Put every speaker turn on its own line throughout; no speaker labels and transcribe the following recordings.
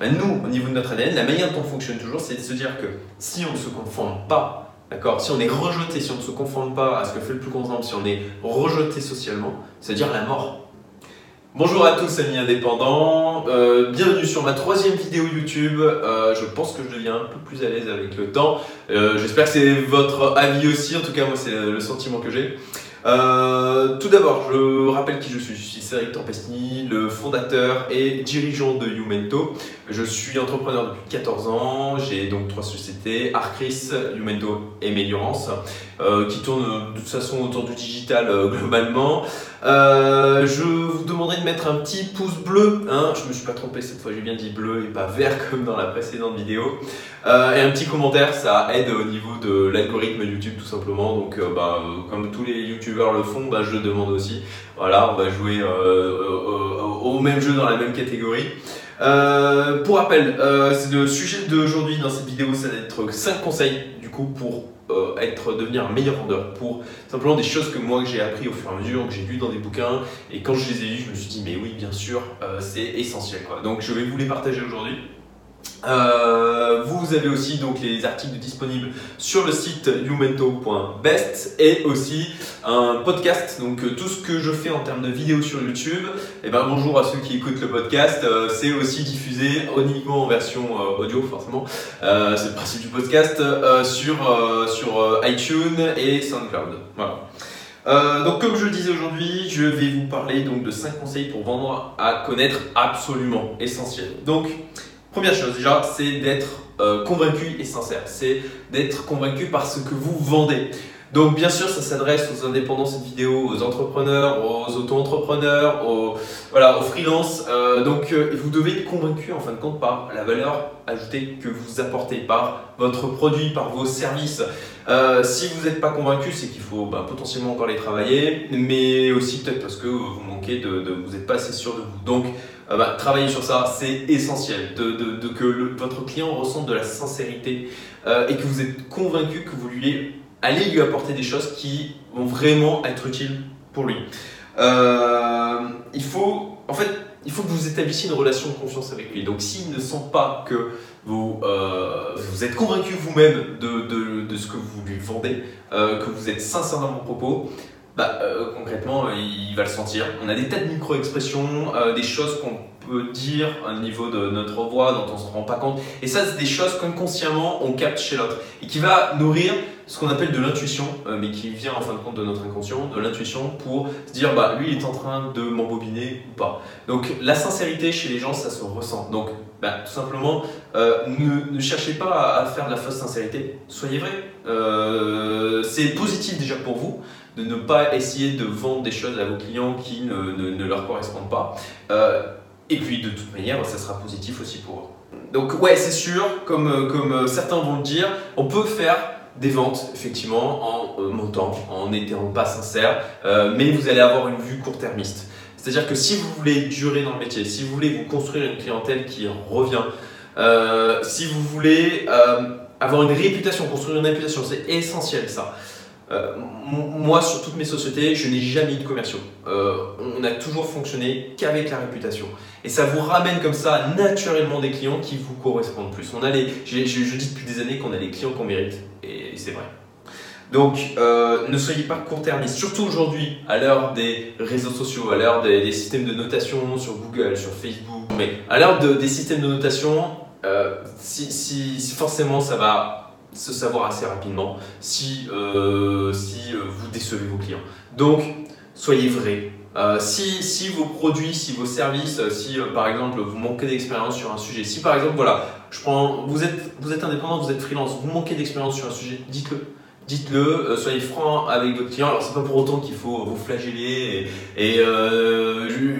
Ben, nous, au niveau de notre ADN, la manière dont on fonctionne toujours, c'est de se dire que si on ne se conforme pas, d'accord, si on est rejeté, si on ne se conforme pas à ce que fait le plus grand nombre, si on est rejeté socialement, c'est-à-dire la mort. Bonjour à tous amis indépendants, euh, bienvenue sur ma troisième vidéo YouTube. Euh, je pense que je deviens un peu plus à l'aise avec le temps. Euh, j'espère que c'est votre avis aussi, en tout cas moi c'est le sentiment que j'ai. Tout d'abord, je rappelle qui je suis. Je suis Cédric Tempestini, le fondateur et dirigeant de Youmento. Je suis entrepreneur depuis 14 ans. J'ai donc trois sociétés, Arcris, Youmento et Méliorance, qui tournent de toute façon autour du digital globalement. Euh, je vous demanderai de mettre un petit pouce bleu, hein, je me suis pas trompé cette fois, j'ai bien dit bleu et pas vert comme dans la précédente vidéo. Euh, et un petit commentaire, ça aide au niveau de l'algorithme YouTube tout simplement. Donc euh, bah, comme tous les le font, bah, je le demande aussi. Voilà, on va jouer au même jeu dans la même catégorie. pour rappel, le sujet d'aujourd'hui dans cette vidéo, ça va être 5 conseils du coup pour euh, être devenir un meilleur vendeur pour simplement des choses que moi j'ai appris au fur et à mesure, que j'ai lu dans des bouquins et quand je les ai lus, je me suis dit mais oui bien sûr euh, c'est essentiel quoi. Donc je vais vous les partager aujourd'hui. Euh, vous avez aussi donc les articles disponibles sur le site youmento.best et aussi un podcast. Donc euh, tout ce que je fais en termes de vidéos sur YouTube, et eh ben bonjour à ceux qui écoutent le podcast, euh, c'est aussi diffusé uniquement en version audio forcément. c'est le principe du podcast sur sur iTunes et SoundCloud. Voilà. donc comme je le disais aujourd'hui, je vais vous parler donc de 5 conseils pour vendre à connaître absolument essentiel. Donc Première chose déjà, c'est d'être euh, convaincu et sincère. C'est d'être convaincu par ce que vous vendez. Donc bien sûr, ça s'adresse aux indépendants cette vidéo, aux entrepreneurs, aux auto-entrepreneurs, aux, voilà. Euh, donc euh, vous devez être convaincu en fin de compte par la valeur ajoutée que vous apportez, par votre produit, par vos services. si vous n'êtes pas convaincu, c'est qu'il faut bah, potentiellement encore les travailler, mais aussi peut-être parce que vous manquez de, de vous n'êtes pas assez sûr de vous. Euh, bah, travailler sur ça, c'est essentiel, de, que votre client ressente de la sincérité euh, et que vous êtes convaincu que vous allez lui apporter des choses qui vont vraiment être utiles pour lui. Euh, il faut, en fait, il faut que vous établissiez une relation de confiance avec lui. Donc, s'il ne sent pas que vous, vous êtes convaincu vous-même de, ce que vous lui vendez, que vous êtes sincère dans vos propos, bah, euh, concrètement, il va le sentir. On a des tas de micro-expressions, euh, des choses qu'on peut dire au niveau de notre voix dont on ne se rend pas compte. Et ça, c'est des choses qu'inconsciemment on capte chez l'autre et qui va nourrir ce qu'on appelle de l'intuition, euh, mais qui vient en fin de compte de notre inconscient, de l'intuition pour se dire bah lui il est en train de m'embobiner ou pas. Donc la sincérité chez les gens ça se ressent. Donc bah, tout simplement ne, cherchez pas à, faire de la fausse sincérité, soyez vrai. c'est positif déjà pour vous de ne pas essayer de vendre des choses à vos clients qui ne, leur correspondent pas. Euh, et puis de toute manière, ça sera positif aussi pour eux. Donc ouais, c'est sûr, comme, comme certains vont le dire, on peut faire des ventes effectivement en euh, montant, en n'étant pas sincère, euh, mais vous allez avoir une vue court-termiste. C'est-à-dire que si vous voulez durer dans le métier, si vous voulez vous construire une clientèle qui revient, si vous voulez avoir une réputation, construire une réputation, c'est essentiel ça. Euh, moi, sur toutes mes sociétés, je n'ai jamais eu de commerciaux. Euh, on a toujours fonctionné qu'avec la réputation. Et ça vous ramène comme ça naturellement des clients qui vous correspondent plus. On a les, je, dis depuis des années qu'on a les clients qu'on mérite, et, c'est vrai. Donc, euh, ne soyez pas court-termistes, surtout aujourd'hui, à l'heure des réseaux sociaux, à l'heure des, systèmes de notation sur Google, sur Facebook, mais à l'heure des systèmes de notation, si forcément ça va se savoir assez rapidement si, euh, si euh, vous décevez vos clients. Donc, soyez vrai. Euh, si, si, vos produits, si vos services, si par exemple vous manquez d'expérience sur un sujet, si par exemple voilà, je prends, vous êtes, vous êtes indépendant, vous êtes freelance, vous manquez d'expérience sur un sujet, dites-le. Dites-le, soyez franc avec votre client. Alors c'est pas pour autant qu'il faut vous flageller et,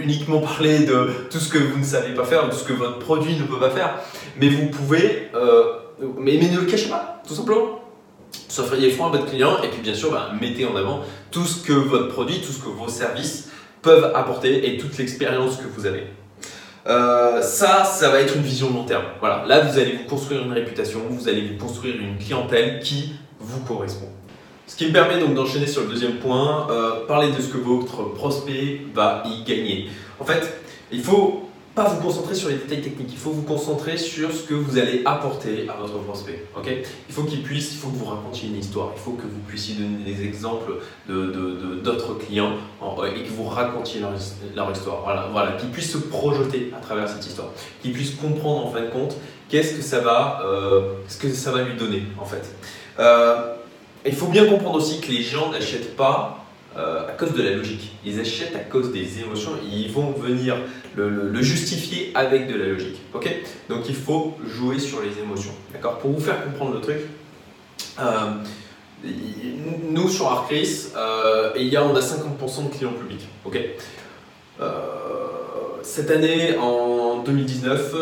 uniquement parler de tout ce que vous ne savez pas faire, de ce que votre produit ne peut pas faire, mais vous pouvez mais, ne le cachez pas, tout simplement. Soyez franc à votre client et puis bien sûr, bah, mettez en avant tout ce que votre produit, tout ce que vos services peuvent apporter et toute l'expérience que vous avez. Euh, ça, ça va être une vision long terme. Voilà, là vous allez vous construire une réputation, vous allez vous construire une clientèle qui vous correspond. Ce qui me permet donc d'enchaîner sur le deuxième point, euh, parler de ce que votre prospect va y gagner. En fait, il faut pas vous concentrer sur les détails techniques, il faut vous concentrer sur ce que vous allez apporter à votre prospect. ok? Il faut qu'il puisse, il faut que vous racontiez une histoire, il faut que vous puissiez donner des exemples d'autres de, clients et que vous racontiez leur, histoire. Voilà, voilà qu'ils puissent se projeter à travers cette histoire, qu'ils puissent comprendre en fin de compte qu'est-ce que ça va, euh, ce que ça va lui donner en fait. Euh, il faut bien comprendre aussi que les gens n'achètent pas euh, à cause de la logique. Ils achètent à cause des émotions. ils vont venir le, justifier avec de la logique. Ok? Donc il faut jouer sur les émotions. D'accord? Pour vous faire comprendre le truc. Euh, nous sur Arcris, euh, il y a, on a 50% de clients publics. Ok? Cette année, en 2019,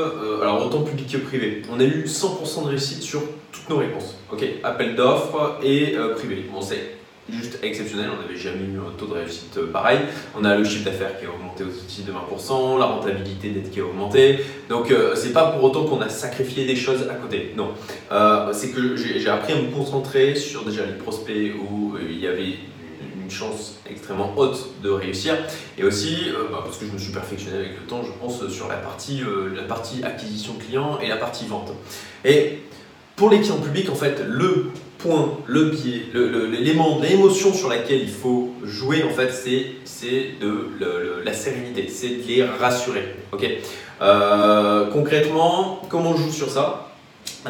alors autant public que privé, on a eu 100% de réussite sur toutes nos réponses. Ok, appel d'offres et privé. Bon, c'est juste exceptionnel, on n'avait jamais eu un taux de réussite euh, pareil. On a le chiffre d'affaires qui a augmenté aussi de 20%, la rentabilité nette qui a augmenté. Donc euh, c'est pas pour autant qu'on a sacrifié des choses à côté. Non, euh, c'est que j'ai appris à me concentrer sur déjà les prospects où il y avait une chance extrêmement haute de réussir et aussi bah, parce que je me suis perfectionné avec le temps je pense sur la partie, la partie acquisition client et la partie vente et pour les clients publics en fait le le biais, l'élément, l'émotion sur laquelle il faut jouer, en fait, c'est de la sérénité, c'est de les rassurer. Ok? Euh, concrètement, comment on joue sur ça?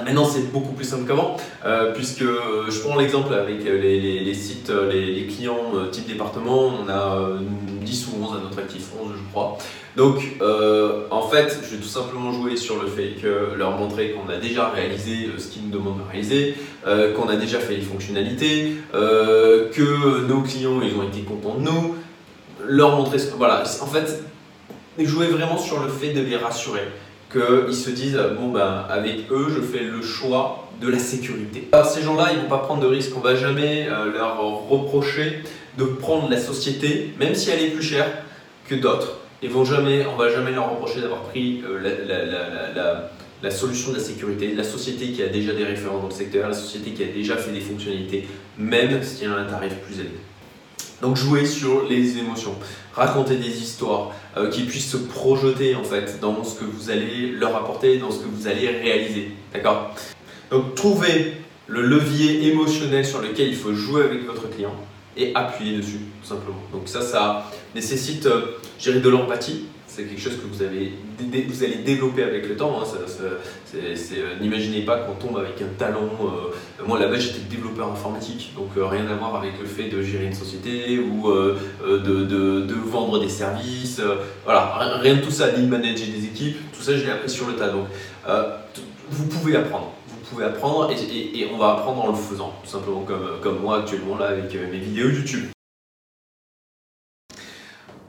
Maintenant, c'est beaucoup plus simple qu'avant, euh, puisque euh, je prends l'exemple avec les, sites, les, clients type département, on a 10 ou 11 à notre actif, 11 je crois. Donc, euh, en fait, je vais tout simplement jouer sur le fait que leur montrer qu'on a déjà réalisé euh, ce qu'ils nous demandent de réaliser, euh, qu'on a déjà fait les fonctionnalités, que nos clients ils ont été contents de nous, leur montrer ce que. Voilà, en fait, jouer vraiment sur le fait de les rassurer, qu'ils se disent bon ben avec eux je fais le choix de la sécurité. Alors, ces gens-là ils vont pas prendre de risques, on va jamais leur reprocher de prendre la société, même si elle est plus chère que d'autres ils vont on va jamais leur reprocher d'avoir pris euh, la, solution de la sécurité, la société qui a déjà des référents dans le secteur, la société qui a déjà fait des fonctionnalités, même s'il y a un tarif plus élevé. Donc jouer sur les émotions, raconter des histoires euh, qui puissent se projeter en fait dans ce que vous allez leur apporter, dans ce que vous allez réaliser. D'accord? Donc trouver le levier émotionnel sur lequel il faut jouer avec votre client et appuyer dessus, tout simplement. Donc ça, ça nécessite, euh, de l'empathie. C'est quelque chose que vous, avez, vous allez développer avec le temps. Hein. Euh, n'imaginez pas qu'on tombe avec un talent. Euh, moi, là-bas, j'étais développeur informatique, donc euh, rien à voir avec le fait de gérer une société ou de, de, de, vendre des services. voilà, rien de tout ça, ni manager des équipes. Tout ça, je l'ai appris sur le tas. Donc, vous pouvez apprendre pouvez apprendre et, on va apprendre en le faisant, tout simplement comme, comme moi actuellement là avec mes vidéos YouTube.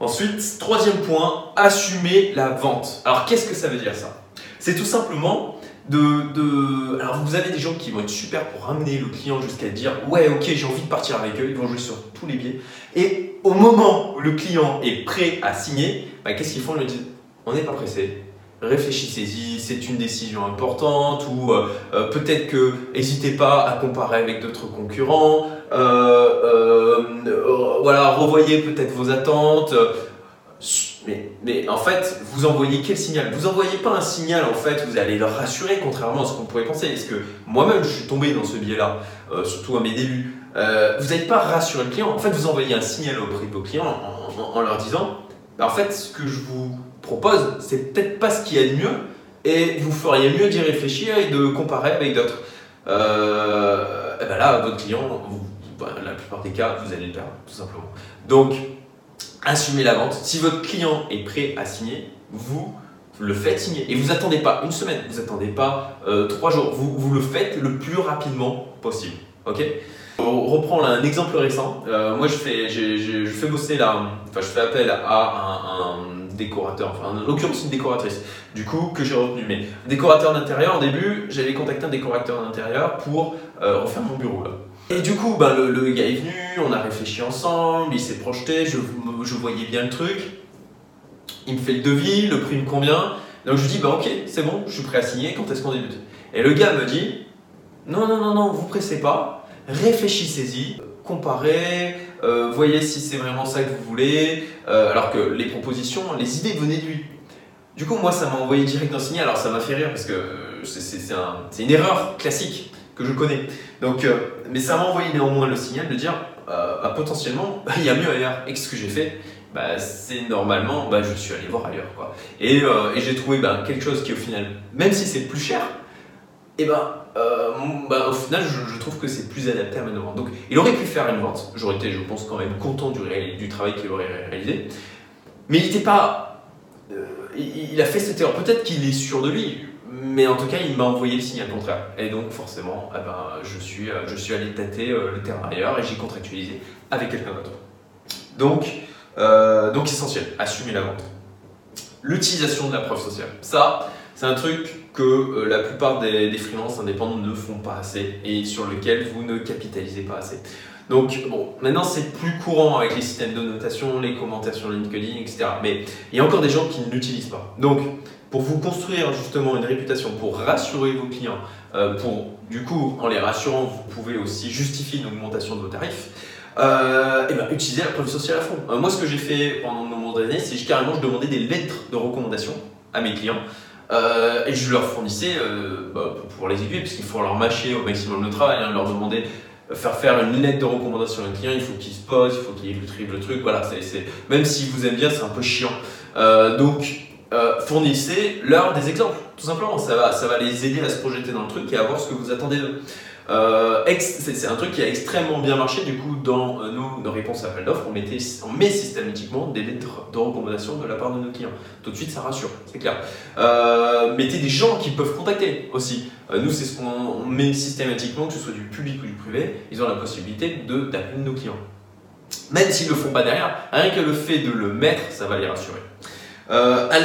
Ensuite, troisième point, assumer la vente. Alors qu'est-ce que ça veut dire ça? C'est tout simplement de, de, Alors vous avez des gens qui vont être super pour ramener le client jusqu'à dire ouais ok j'ai envie de partir avec eux, ils vont jouer sur tous les biais. Et au moment où le client est prêt à signer, bah, qu'est-ce qu'ils font? Ils lui disent on n'est pas pressé, réfléchissez-y, c'est une décision importante ou euh, euh, peut-être que n'hésitez pas à comparer avec d'autres concurrents, euh, voilà, revoyez peut-être vos attentes. Mais, en fait, vous envoyez quel signal? Vous envoyez pas un signal en fait, vous allez leur rassurer contrairement à ce qu'on pourrait penser. Parce que moi-même, je suis tombé dans ce biais-là, surtout à mes débuts. vous n'allez pas rassurer le client. En fait, vous envoyez un signal auprès de vos clients en, leur disant, bah, en fait, ce que je vous propose, c'est peut-être pas ce qu'il y a de mieux, et vous feriez mieux d'y réfléchir et de comparer avec d'autres. Euh, et ben là, votre client, bah, la plupart des cas, vous allez le perdre, tout simplement. Donc, assumez la vente. Si votre client est prêt à signer, vous le faites signer. Et vous attendez pas une semaine, vous attendez pas euh, trois jours. Vous, vous, le faites le plus rapidement possible. Ok? On reprend un exemple récent. Euh, moi, je fais, je, fais bosser là, enfin, je fais appel à un décorateur, enfin en l'occurrence une décoratrice, du coup que j'ai retenu. Mais décorateur d'intérieur, au début, j'avais contacté un décorateur d'intérieur pour euh, refaire mon bureau là. Et du coup, ben, le, gars est venu, on a réfléchi ensemble, il s'est projeté, je, je, voyais bien le truc. Il me fait le devis, le prix me convient. Donc je lui dis, bah ok, c'est bon, je suis prêt à signer, quand est-ce qu'on débute? Et le gars me dit, non, non, non, non, vous pressez pas, réfléchissez-y, comparez, euh, voyez si c'est vraiment ça que vous voulez, euh, alors que les propositions, les idées venaient de lui. Du coup, moi, ça m'a envoyé direct un signal. Alors, ça m'a fait rire parce que c'est une erreur classique que je connais. Donc, euh, mais ça m'a envoyé néanmoins le signal de dire euh, bah, potentiellement, il y a mieux ailleurs. Et ce que j'ai fait? Bah, C'est normalement, bah, je suis allé voir ailleurs. Quoi. Et, euh, et j'ai trouvé bah, quelque chose qui, au final, même si c'est plus cher, et eh ben, bah, au final, je, trouve que c'est plus adapté à ma demande. Donc, il aurait pu faire une vente. J'aurais été, je pense, quand même content du, travail qu'il aurait réalisé. Mais il n'était pas. il, il a fait cette erreur. Peut-être qu'il est sûr de lui mais en tout cas, il m'a envoyé le signal contraire. Et donc, forcément, eh ben, je, suis, euh, je suis allé tâter euh, le terrain ailleurs et j'ai contractualisé avec quelqu'un d'autre. Donc, euh, donc, essentiel, assumer la vente. L'utilisation de la preuve sociale. Ça, c'est un truc que la plupart des, freelances indépendants ne font pas assez et sur lequel vous ne capitalisez pas assez. Donc, bon, maintenant c'est plus courant avec les systèmes de notation, les commentaires sur LinkedIn, etc. Mais il y a encore des gens qui ne l'utilisent pas. Donc, pour vous construire justement une réputation, pour rassurer vos clients, euh, pour du coup, en les rassurant, vous pouvez aussi justifier une augmentation de vos tarifs. Euh, et ben, utilisez la preuve sociale à fond. Euh, moi, ce que j'ai fait pendant de nombreuses années, c'est carrément je demandais des lettres de recommandation à mes clients. Et je leur fournissais bah, pour les aiguiller, parce qu'il faut leur mâcher au maximum le travail, hein, leur demander faire faire une lettre de recommandation à un client, il faut qu'il se pose, il faut qu'il écrive le truc, voilà, c'est, même si vous aimez bien, c'est un peu chiant. donc, euh, fournissez-leur des exemples, tout simplement. Ça va, ça va les aider à se projeter dans le truc et à voir ce que vous attendez d'eux. Euh, c'est un truc qui a extrêmement bien marché. Du coup, dans euh, nos, réponses à appel d'offres, on, on met systématiquement des lettres de recommandation de la part de nos clients. Tout de suite, ça rassure, c'est clair. Euh, mettez des gens qui peuvent contacter aussi. nous, c'est ce qu'on met systématiquement, que ce soit du public ou du privé. Ils ont la possibilité d'appeler nos clients. Même s'ils ne le font pas derrière, rien que le fait de le mettre, ça va les rassurer. Euh, à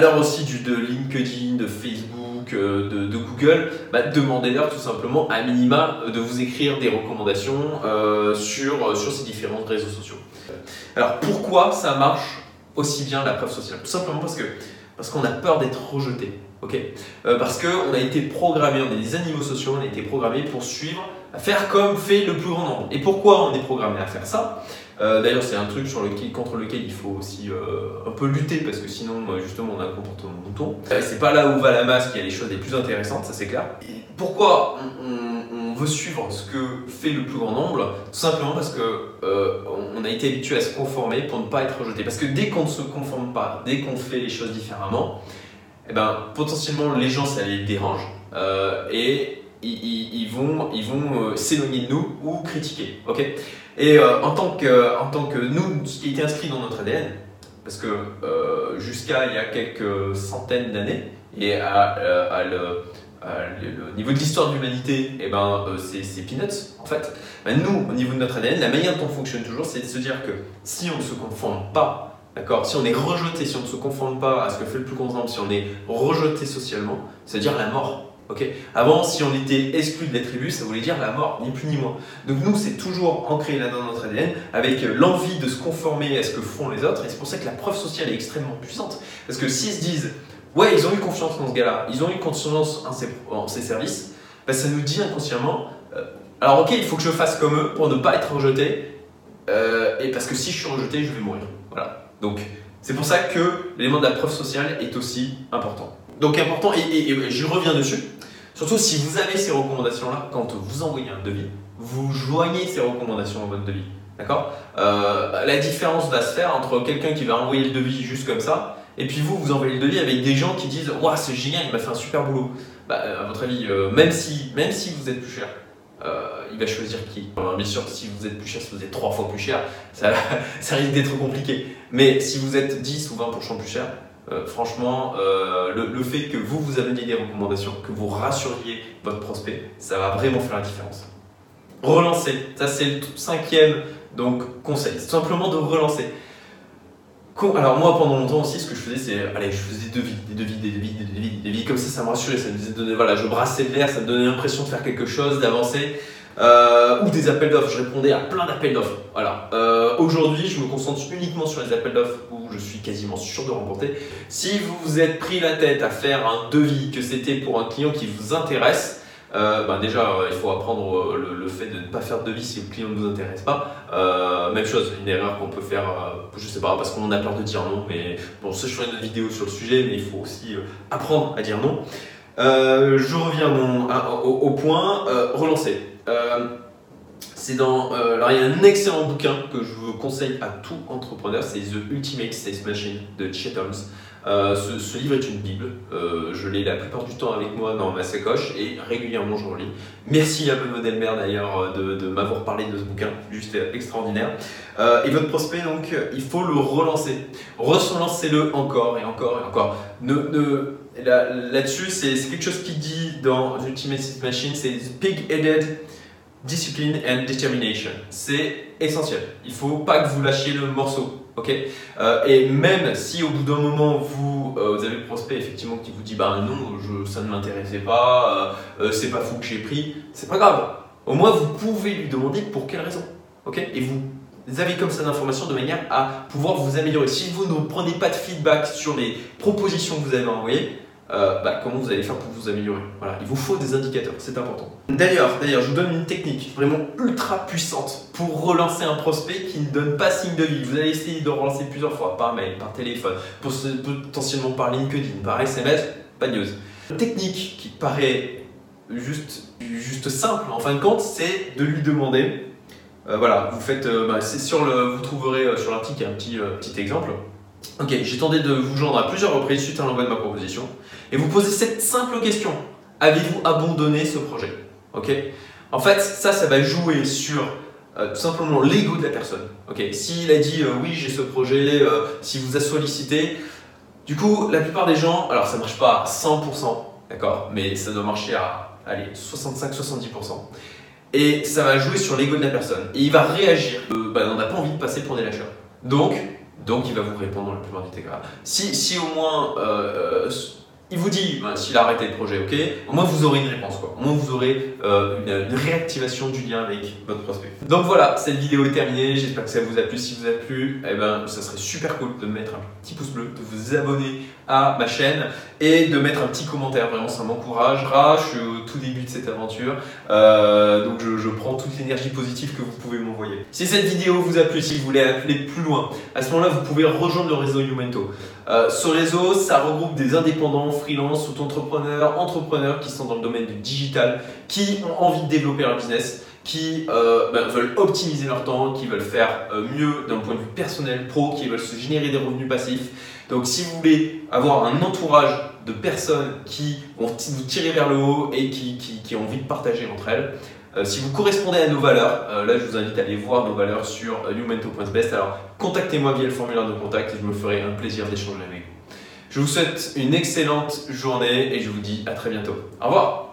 l'heure aussi de LinkedIn, de Facebook, euh, de, Google, bah, demandez-leur tout simplement à minima de vous écrire des recommandations euh, sur, ces différents réseaux sociaux. Alors pourquoi ça marche aussi bien la preuve sociale? Tout simplement parce que parce qu'on a peur d'être rejeté. parce qu'on a été programmé, on est des animaux sociaux, on a été programmé pour suivre, faire comme fait le plus grand nombre. Et pourquoi on est programmé à faire ça? Euh, d'ailleurs, c'est un truc contre lequel il faut aussi euh, un peu lutter parce que sinon, euh, justement, on a un comportement mouton. c'est pas là où va la masse qu'il y a les choses les plus intéressantes, ça c'est clair. pourquoi on, veut suivre ce que fait le plus grand nombre? Tout simplement parce que on a été habitué à se conformer pour ne pas être rejeté. Parce que dès qu'on ne se conforme pas, dès qu'on fait les choses différemment, eh ben, potentiellement les gens ça les dérange et ils, vont, ils vont s'éloigner de nous ou critiquer. ok? Et euh, en, tant que, en tant que nous, ce qui était inscrit dans notre ADN, parce que euh, jusqu'à il y a quelques centaines d'années, et à, euh, niveau de l'histoire de l'humanité, eh ben, c'est peanuts en fait. Ben, nous, au niveau de notre ADN, la manière dont on fonctionne toujours, c'est de se dire que si on ne se conforme pas, d'accord, si on est rejeté, si on ne se conforme pas à ce que fait le plus grand nombre, si on est rejeté socialement, c'est-à-dire la mort. Avant, si on était exclu de la tribu, ça voulait dire la mort, ni plus ni moins. Donc nous, c'est toujours ancré là dans notre ADN, avec l'envie de se conformer à ce que font les autres, et c'est pour ça que la preuve sociale est extrêmement puissante. Parce que s'ils se disent, ouais, ils ont eu confiance dans ce gars-là, ils ont eu confiance en ses, services, bah, ça nous dit inconsciemment, euh, alors ok, il faut que je fasse comme eux pour ne pas être rejeté, euh, et parce que si je suis rejeté, je vais mourir. Voilà. Donc c'est pour ça que l'élément de la preuve sociale est aussi important. Donc important, et, je reviens dessus, Surtout si vous avez ces recommandations-là, quand vous envoyez un devis, vous joignez ces recommandations dans votre devis. D'accord? Euh, La différence va se faire entre quelqu'un qui va envoyer le devis juste comme ça, et puis vous, vous envoyez le devis avec des gens qui disent Waouh, c'est génial, il m'a fait un super boulot. Bah, euh, à votre avis, euh, même, si, même si vous êtes plus cher, il va choisir qui? Bien sûr, si vous êtes plus cher, si vous êtes trois fois plus cher, ça, ça risque d'être compliqué. Mais si vous êtes 10 ou 20% plus cher, euh, franchement, euh, le, fait que vous vous ameniez des recommandations, que vous rassuriez votre prospect, ça va vraiment faire la différence. Relancer, ça c'est le cinquième donc, conseil, c'est simplement de relancer. Alors moi pendant longtemps aussi ce que je faisais c'est allez je faisais des devis, des devis, des devis, des devis, des devis comme ça ça me rassurait, ça me disait voilà je brassais l'air, ça me donnait l'impression de faire quelque chose, d'avancer. Euh, ou des appels d'offres. Je répondais à plein d'appels d'offres. Euh, aujourd'hui, je me concentre uniquement sur les appels d'offres où je suis quasiment sûr de remporter. Si vous vous êtes pris la tête à faire un devis, que c'était pour un client qui vous intéresse, Euh, bah, déjà, il faut apprendre le, fait de ne pas faire de devis si le client ne nous intéresse pas. Même chose, une erreur qu'on peut faire, je sais pas, parce qu'on a peur de dire non. Mais bon, ça, je ferai une vidéo sur le sujet, mais il faut aussi apprendre à dire non. Je reviens au, au point, relancer. Euh, c'est dans. euh, il y a un excellent bouquin que je vous conseille à tout entrepreneur, c'est The Ultimate Sales Machine de Chet Holmes. Euh, ce, livre est une bible. Euh, je l'ai la plupart du temps avec moi dans ma sacoche et régulièrement je relis. Merci à Benoît Delmer d'ailleurs de, m'avoir parlé de ce bouquin, juste extraordinaire. Et votre prospect donc, il faut le relancer. Relancez-le encore et encore et encore. Là-dessus, c'est quelque chose qui dit dans The Ultimate Machine, c'est pig-headed discipline and determination. C'est essentiel. Il faut pas que vous lâchiez le morceau. ok? Euh, et même si au bout d'un moment vous, euh, vous avez le prospect effectivement qui vous dit bah non, ça ne m'intéressait pas, euh, euh, c'est pas fou que j'ai pris, c'est pas grave. Au moins vous pouvez lui demander pour quelle raison. ok? Et vous avez comme ça d'informations de manière à pouvoir vous améliorer. Si vous ne prenez pas de feedback sur les propositions que vous avez envoyées, euh, bah, comment vous allez faire pour vous améliorer Voilà, il vous faut des indicateurs, c'est important. D'ailleurs, d'ailleurs, je vous donne une technique vraiment ultra puissante pour relancer un prospect qui ne donne pas signe de vie. Vous allez essayer de relancer plusieurs fois, par mail, par téléphone, potentiellement par LinkedIn, par SMS, pas de news. Une technique qui paraît juste, juste simple, en fin de compte, c'est de lui demander. euh, voilà, vous faites, euh, bah, c'est sur le, vous trouverez sur l'article un petit, petit exemple. Ok, j'ai tenté de vous joindre à plusieurs reprises suite à l'envoi de ma proposition et vous posez cette simple question avez-vous abandonné ce projet? Ok? En fait, ça, ça va jouer sur euh, tout simplement l'ego de la personne. Ok? S'il a dit euh, oui, j'ai ce projet, euh, s'il vous a sollicité, du coup, la plupart des gens, alors ça marche pas à 100%, d'accord? Mais ça doit marcher à allez, 65-70%. Et ça va jouer sur l'ego de la personne. Et il va réagir. Euh, bah, on n'a pas envie de passer pour des lâcheurs. Donc, donc il va vous répondre plupart du cas. Si, si au moins euh, euh, il vous dit bah, s'il a arrêté le projet, ok, au moins vous aurez une réponse quoi. Au moins vous aurez euh, une, réactivation du lien avec votre prospect. Donc voilà, cette vidéo est terminée. J'espère que ça vous a plu. Si vous a plu, eh ben ça serait super cool de mettre un petit pouce bleu, de vous abonner à ma chaîne et de mettre un petit commentaire. Vraiment, ça m'encouragera. Je suis au tout début de cette aventure, euh, donc je, je prends toute l'énergie positive que vous pouvez m'envoyer. Si cette vidéo vous a plu, si vous voulez aller plus loin, à ce moment-là, vous pouvez rejoindre le réseau Youmento. Euh, ce réseau, ça regroupe des indépendants, freelance, auto-entrepreneurs, entrepreneurs qui sont dans le domaine du digital, qui ont envie de développer leur business, qui euh, ben, veulent optimiser leur temps, qui veulent faire euh, mieux d'un point de vue personnel, pro, qui veulent se générer des revenus passifs. Donc si vous voulez avoir un entourage de personnes qui vont vous tirer vers le haut et qui, ont envie de partager entre elles, euh, si vous correspondez à nos valeurs, là je vous invite à aller voir nos valeurs sur youmento.best. Alors contactez-moi via le formulaire de contact et je me ferai un plaisir d'échanger avec vous. Je vous souhaite une excellente journée et je vous dis à très bientôt. Au revoir